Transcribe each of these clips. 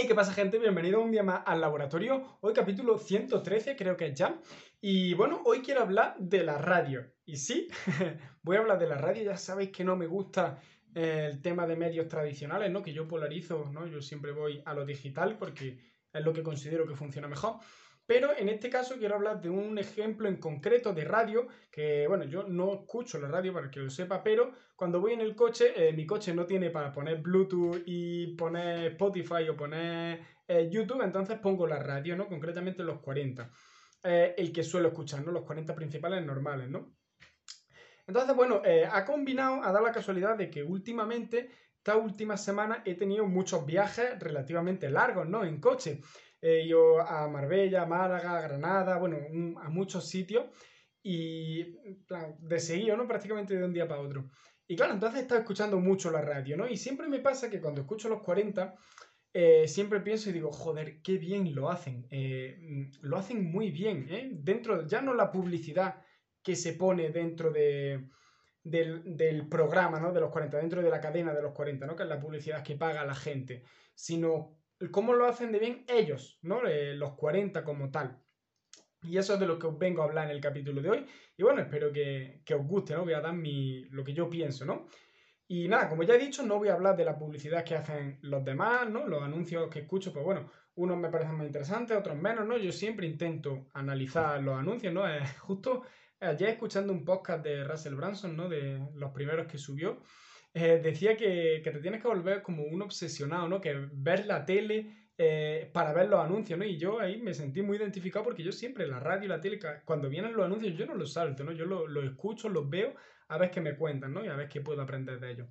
Hey, ¿qué pasa gente? Bienvenido un día más al laboratorio. Hoy capítulo 113 creo que es ya. Y bueno, hoy quiero hablar de la radio. Y sí, voy a hablar de la radio. Ya sabéis que no me gusta eh, el tema de medios tradicionales, ¿no? Que yo polarizo, ¿no? Yo siempre voy a lo digital porque es lo que considero que funciona mejor. Pero en este caso quiero hablar de un ejemplo en concreto de radio, que bueno, yo no escucho la radio para que lo sepa, pero cuando voy en el coche, eh, mi coche no tiene para poner Bluetooth y poner Spotify o poner eh, YouTube, entonces pongo la radio, ¿no? Concretamente los 40. Eh, el que suelo escuchar, ¿no? Los 40 principales normales, ¿no? Entonces, bueno, ha combinado, ha dado la casualidad de que últimamente, esta última semana, he tenido muchos viajes relativamente largos, ¿no? En coche. He ido a Marbella, Málaga, Granada, bueno, a muchos sitios y de seguido, ¿no? Prácticamente de un día para otro. Y claro, entonces he estado escuchando mucho la radio, ¿no? Y siempre me pasa que cuando escucho los 40, eh, siempre pienso y digo, joder, qué bien lo hacen. Eh, lo hacen muy bien, ¿eh? Dentro, ya no la publicidad que se pone dentro de, del, del, programa, ¿no? De los 40, dentro de la cadena de los 40, ¿no? Que es la publicidad que paga la gente, sino cómo lo hacen de bien ellos, ¿no? Eh, los 40 como tal. Y eso es de lo que os vengo a hablar en el capítulo de hoy. Y bueno, espero que, os guste, ¿no? Voy a dar mi, lo que yo pienso, ¿no? Y nada, como ya he dicho, no voy a hablar de la publicidad que hacen los demás, ¿no? Los anuncios que escucho, pues bueno, unos me parecen más interesantes, otros menos, ¿no? Yo siempre intento analizar los anuncios, ¿no? justo ayer escuchando un podcast de Russell Branson, ¿no? De los primeros que subió, eh, decía que, te tienes que volver como un obsesionado, ¿no? Que ver la tele eh, para ver los anuncios, ¿no? Y yo ahí me sentí muy identificado porque yo siempre la radio y la tele, cuando vienen los anuncios, yo no los salto, ¿no? Yo los escucho, los veo, a ver qué me cuentan, ¿no? Y a ver qué puedo aprender de ellos.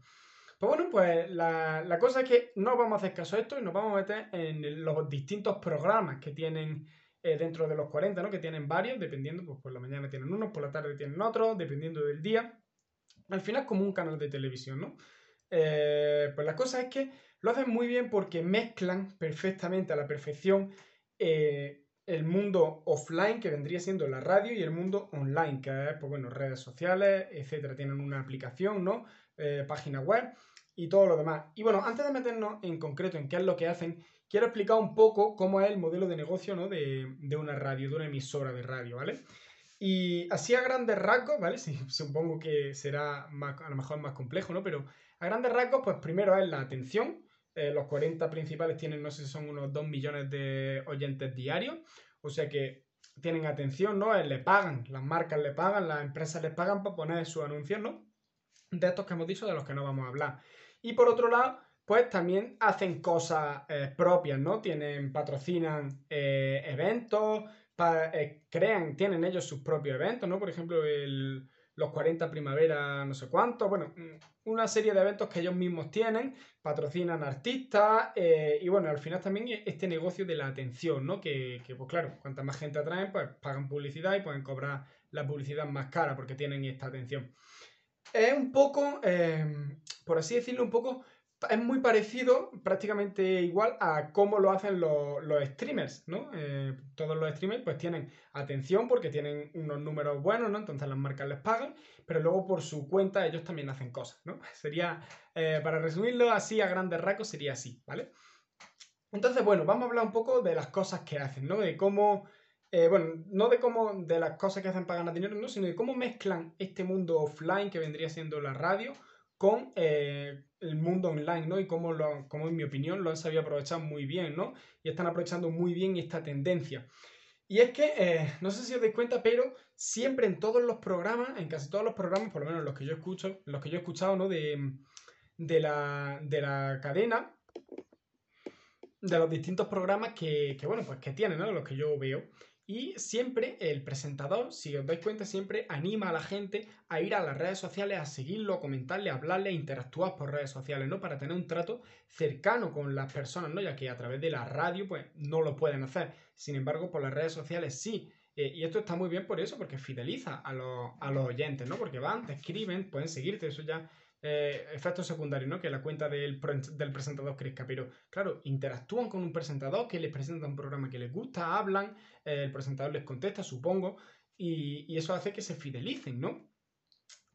Pues bueno, pues la, cosa es que no vamos a hacer caso a esto y nos vamos a meter en los distintos programas que tienen eh, dentro de los 40, ¿no? Que tienen varios, dependiendo, pues por la mañana tienen unos, por la tarde tienen otros, dependiendo del día al final como un canal de televisión, ¿no? Eh, pues la cosa es que lo hacen muy bien porque mezclan perfectamente a la perfección eh, el mundo offline, que vendría siendo la radio, y el mundo online, que es, pues bueno, redes sociales, etcétera. Tienen una aplicación, ¿no? Eh, página web y todo lo demás. Y bueno, antes de meternos en concreto en qué es lo que hacen, quiero explicar un poco cómo es el modelo de negocio, ¿no? De, de una radio, de una emisora de radio, ¿vale? Y así a grandes rasgos, ¿vale? Sí, supongo que será más, a lo mejor más complejo, ¿no? Pero a grandes rasgos, pues primero es la atención. Eh, los 40 principales tienen, no sé si son unos 2 millones de oyentes diarios. O sea que tienen atención, ¿no? Eh, le pagan, las marcas le pagan, las empresas les pagan para poner sus anuncios, ¿no? De estos que hemos dicho, de los que no vamos a hablar. Y por otro lado, pues también hacen cosas eh, propias, ¿no? Tienen, patrocinan eventos, eh, crean, tienen ellos sus propios eventos, ¿no? Por ejemplo, el, los 40 primavera, no sé cuánto, bueno, mm, una serie de eventos que ellos mismos tienen, patrocinan artistas eh, y bueno, al final también este negocio de la atención, ¿no? Que, pues claro, cuanta más gente atraen, pues pagan publicidad y pueden cobrar la publicidad más cara porque tienen esta atención. Es un poco, por así decirlo, un poco es muy parecido, prácticamente igual a cómo lo hacen los, streamers, ¿no? Eh, todos los streamers pues tienen atención porque tienen unos números buenos, ¿no? Entonces las marcas les pagan, pero luego por su cuenta ellos también hacen cosas, ¿no? Sería, eh, para resumirlo así a grandes rasgos, sería así, ¿vale? Entonces, bueno, vamos a hablar un poco de las cosas que hacen, ¿no? De cómo, eh, bueno, no de cómo, de las cosas que hacen para ganar dinero, ¿no? Sino de cómo mezclan este mundo offline que vendría siendo la radio con eh, el mundo online, ¿no? Y cómo, lo, en mi opinión lo han sabido aprovechar muy bien, ¿no? Y están aprovechando muy bien esta tendencia. Y es que, eh, no sé si os dais cuenta, pero siempre en todos los programas, en casi todos los programas, por lo menos los que yo escucho, los que yo he escuchado, ¿no? De, de, la, de la cadena, de los distintos programas que, que, bueno, pues que tienen, ¿no? Los que yo veo. Y siempre el presentador, si os dais cuenta, siempre anima a la gente a ir a las redes sociales, a seguirlo, a comentarle, a hablarle, a interactuar por redes sociales, ¿no? Para tener un trato cercano con las personas, ¿no? Ya que a través de la radio, pues no lo pueden hacer. Sin embargo, por las redes sociales sí. Eh, y esto está muy bien por eso, porque fideliza a los, a los oyentes, ¿no? Porque van, te escriben, pueden seguirte, eso ya eh, efectos secundarios, ¿no? Que la cuenta del, presentador crezca. Pero, claro, interactúan con un presentador que les presenta un programa que les gusta, hablan, eh, el presentador les contesta, supongo, y, eso hace que se fidelicen, ¿no?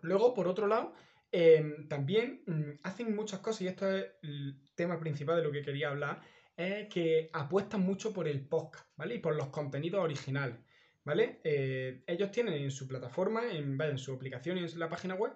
Luego, por otro lado, em, también mm, hacen muchas cosas, y esto es el tema principal de lo que quería hablar, es que apuestan mucho por el podcast, ¿vale? Y por los contenidos originales, ¿vale? Eh, ellos tienen en su plataforma, en, en su aplicación y en la página web,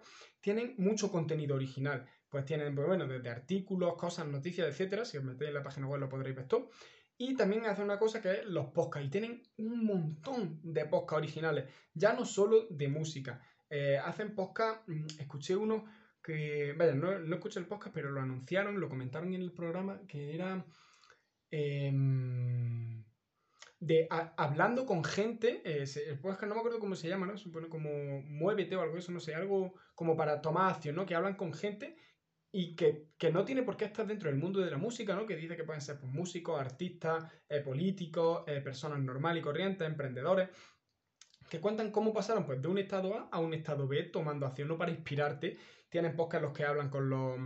tienen mucho contenido original. Pues tienen, pues bueno, desde artículos, cosas, noticias, etcétera. Si os metéis en la página web lo podréis ver todo. Y también hacen una cosa que es los podcasts. Y tienen un montón de podcasts originales. Ya no solo de música. Eh, hacen podcasts. Mm, escuché uno que. Vaya, no, no, escuché el podcast, pero lo anunciaron, lo comentaron en el programa, que era. Em, de hablando con gente. Eh, el podcast no me acuerdo cómo se llama, ¿no? Supone como Muévete o algo eso, no sé, algo como para tomar acción, ¿no? Que hablan con gente y que, no tiene por qué estar dentro del mundo de la música, ¿no? Que dice que pueden ser pues, músicos, artistas, eh, políticos, eh, personas normales y corrientes, emprendedores, que cuentan cómo pasaron pues, de un estado A a un estado B tomando acción, ¿no? Para inspirarte. Tienen podcasts los que hablan con los,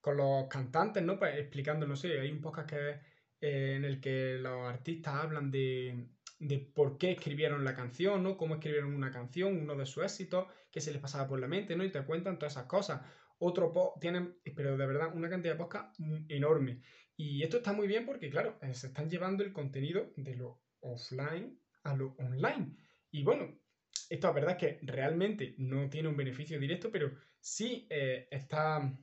con los cantantes, ¿no? Pues explicando, no sé, hay un podcast que en el que los artistas hablan de, de por qué escribieron la canción, ¿no? Cómo escribieron una canción, uno de sus éxitos, qué se les pasaba por la mente, ¿no? Y te cuentan todas esas cosas otro post, tienen, pero de verdad, una cantidad de podcast enorme. Y esto está muy bien porque, claro, eh, se están llevando el contenido de lo offline a lo online. Y bueno, esto es verdad que realmente no tiene un beneficio directo, pero sí eh, está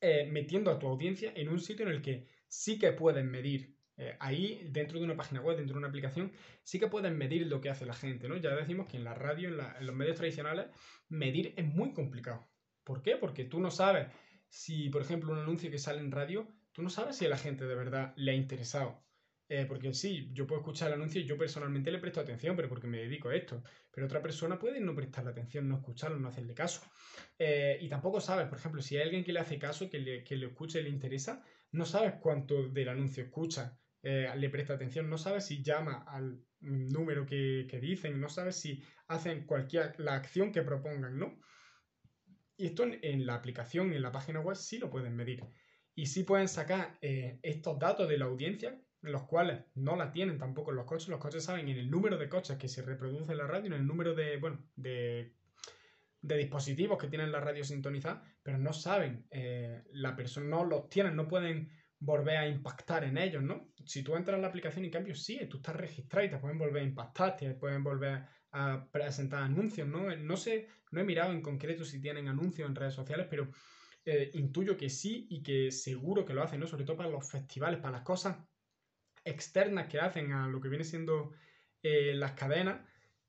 eh, metiendo a tu audiencia en un sitio en el que sí que pueden medir. ahí, dentro de una página web, dentro de una aplicación, sí que pueden medir lo que hace la gente, ¿no? Ya decimos que en la radio, en los medios tradicionales, medir es muy complicado. ¿Por qué? Porque tú no sabes si, por ejemplo, un anuncio que sale en radio, tú no sabes si a la gente de verdad le ha interesado. Eh, porque sí, yo puedo escuchar el anuncio y yo personalmente le presto atención, pero porque me dedico a esto. Pero otra persona puede no prestarle atención, no escucharlo, no hacerle caso. Eh, y tampoco sabes, por ejemplo, si hay alguien que le hace caso, que le, que le escucha y le interesa, no sabes cuánto del anuncio escucha, eh, le presta atención, no sabes si llama al número que, que dicen, no sabes si hacen cualquier, la acción que propongan, ¿no? Y esto en, la aplicación, en la página web, sí lo pueden medir. Y sí pueden sacar estos datos de la audiencia, los cuales no la tienen tampoco los coches. Los coches saben en el número de coches que se reproduce en la radio, en el número de, bueno, de, dispositivos que tienen la radio sintonizada, pero no saben, eh, la persona no los tienen, no pueden volver a impactar en ellos, ¿no? Si tú entras en la aplicación, en cambio, sí, tú estás registrado y te pueden volver a impactar, te pueden volver a presentar anuncios, ¿no? No sé, no he mirado en concreto si tienen anuncios en redes sociales, pero eh, intuyo que sí y que seguro que lo hacen, ¿no? Sobre todo para los festivales, para las cosas externas que hacen a lo que viene siendo eh, las cadenas,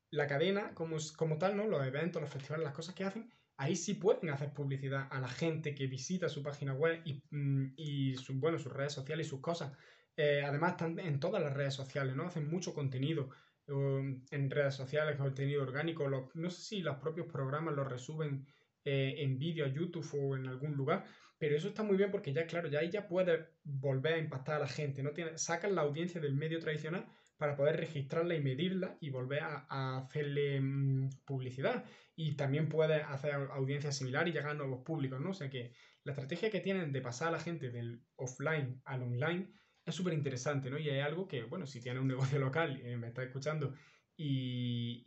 la cadena como, como tal, ¿no? Los eventos, los festivales, las cosas que hacen, ahí sí pueden hacer publicidad a la gente que visita su página web y, mm, y bueno, sus redes sociales y sus cosas. Eh, además están en todas las redes sociales, ¿no? Hacen mucho contenido en redes sociales, contenido orgánico. no sé si los propios programas lo resuben eh, en vídeo a YouTube o en algún lugar, pero eso está muy bien porque ya, claro, ya ahí ya puede volver a impactar a la gente. ¿no? Tiene, sacan la audiencia del medio tradicional para poder registrarla y medirla y volver a, hacerle mm, publicidad. Y también puede hacer audiencias similares y llegar a nuevos públicos, ¿no? O sea que la estrategia que tienen de pasar a la gente del offline al online es súper interesante, ¿no? Y hay algo que, bueno, si tienes un negocio local y me está escuchando y,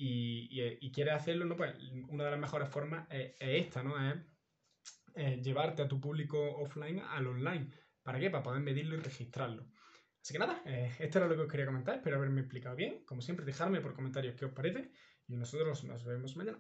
y, quiere hacerlo, ¿no? Pues una de las mejores formas es, esta, ¿no? Es, llevarte a tu público offline al online. ¿Para qué? Para poder medirlo y registrarlo. Así que nada, eh, esto era lo que os quería comentar. Espero haberme explicado bien. Como siempre, dejadme por comentarios qué os parece. Y nosotros nos vemos mañana.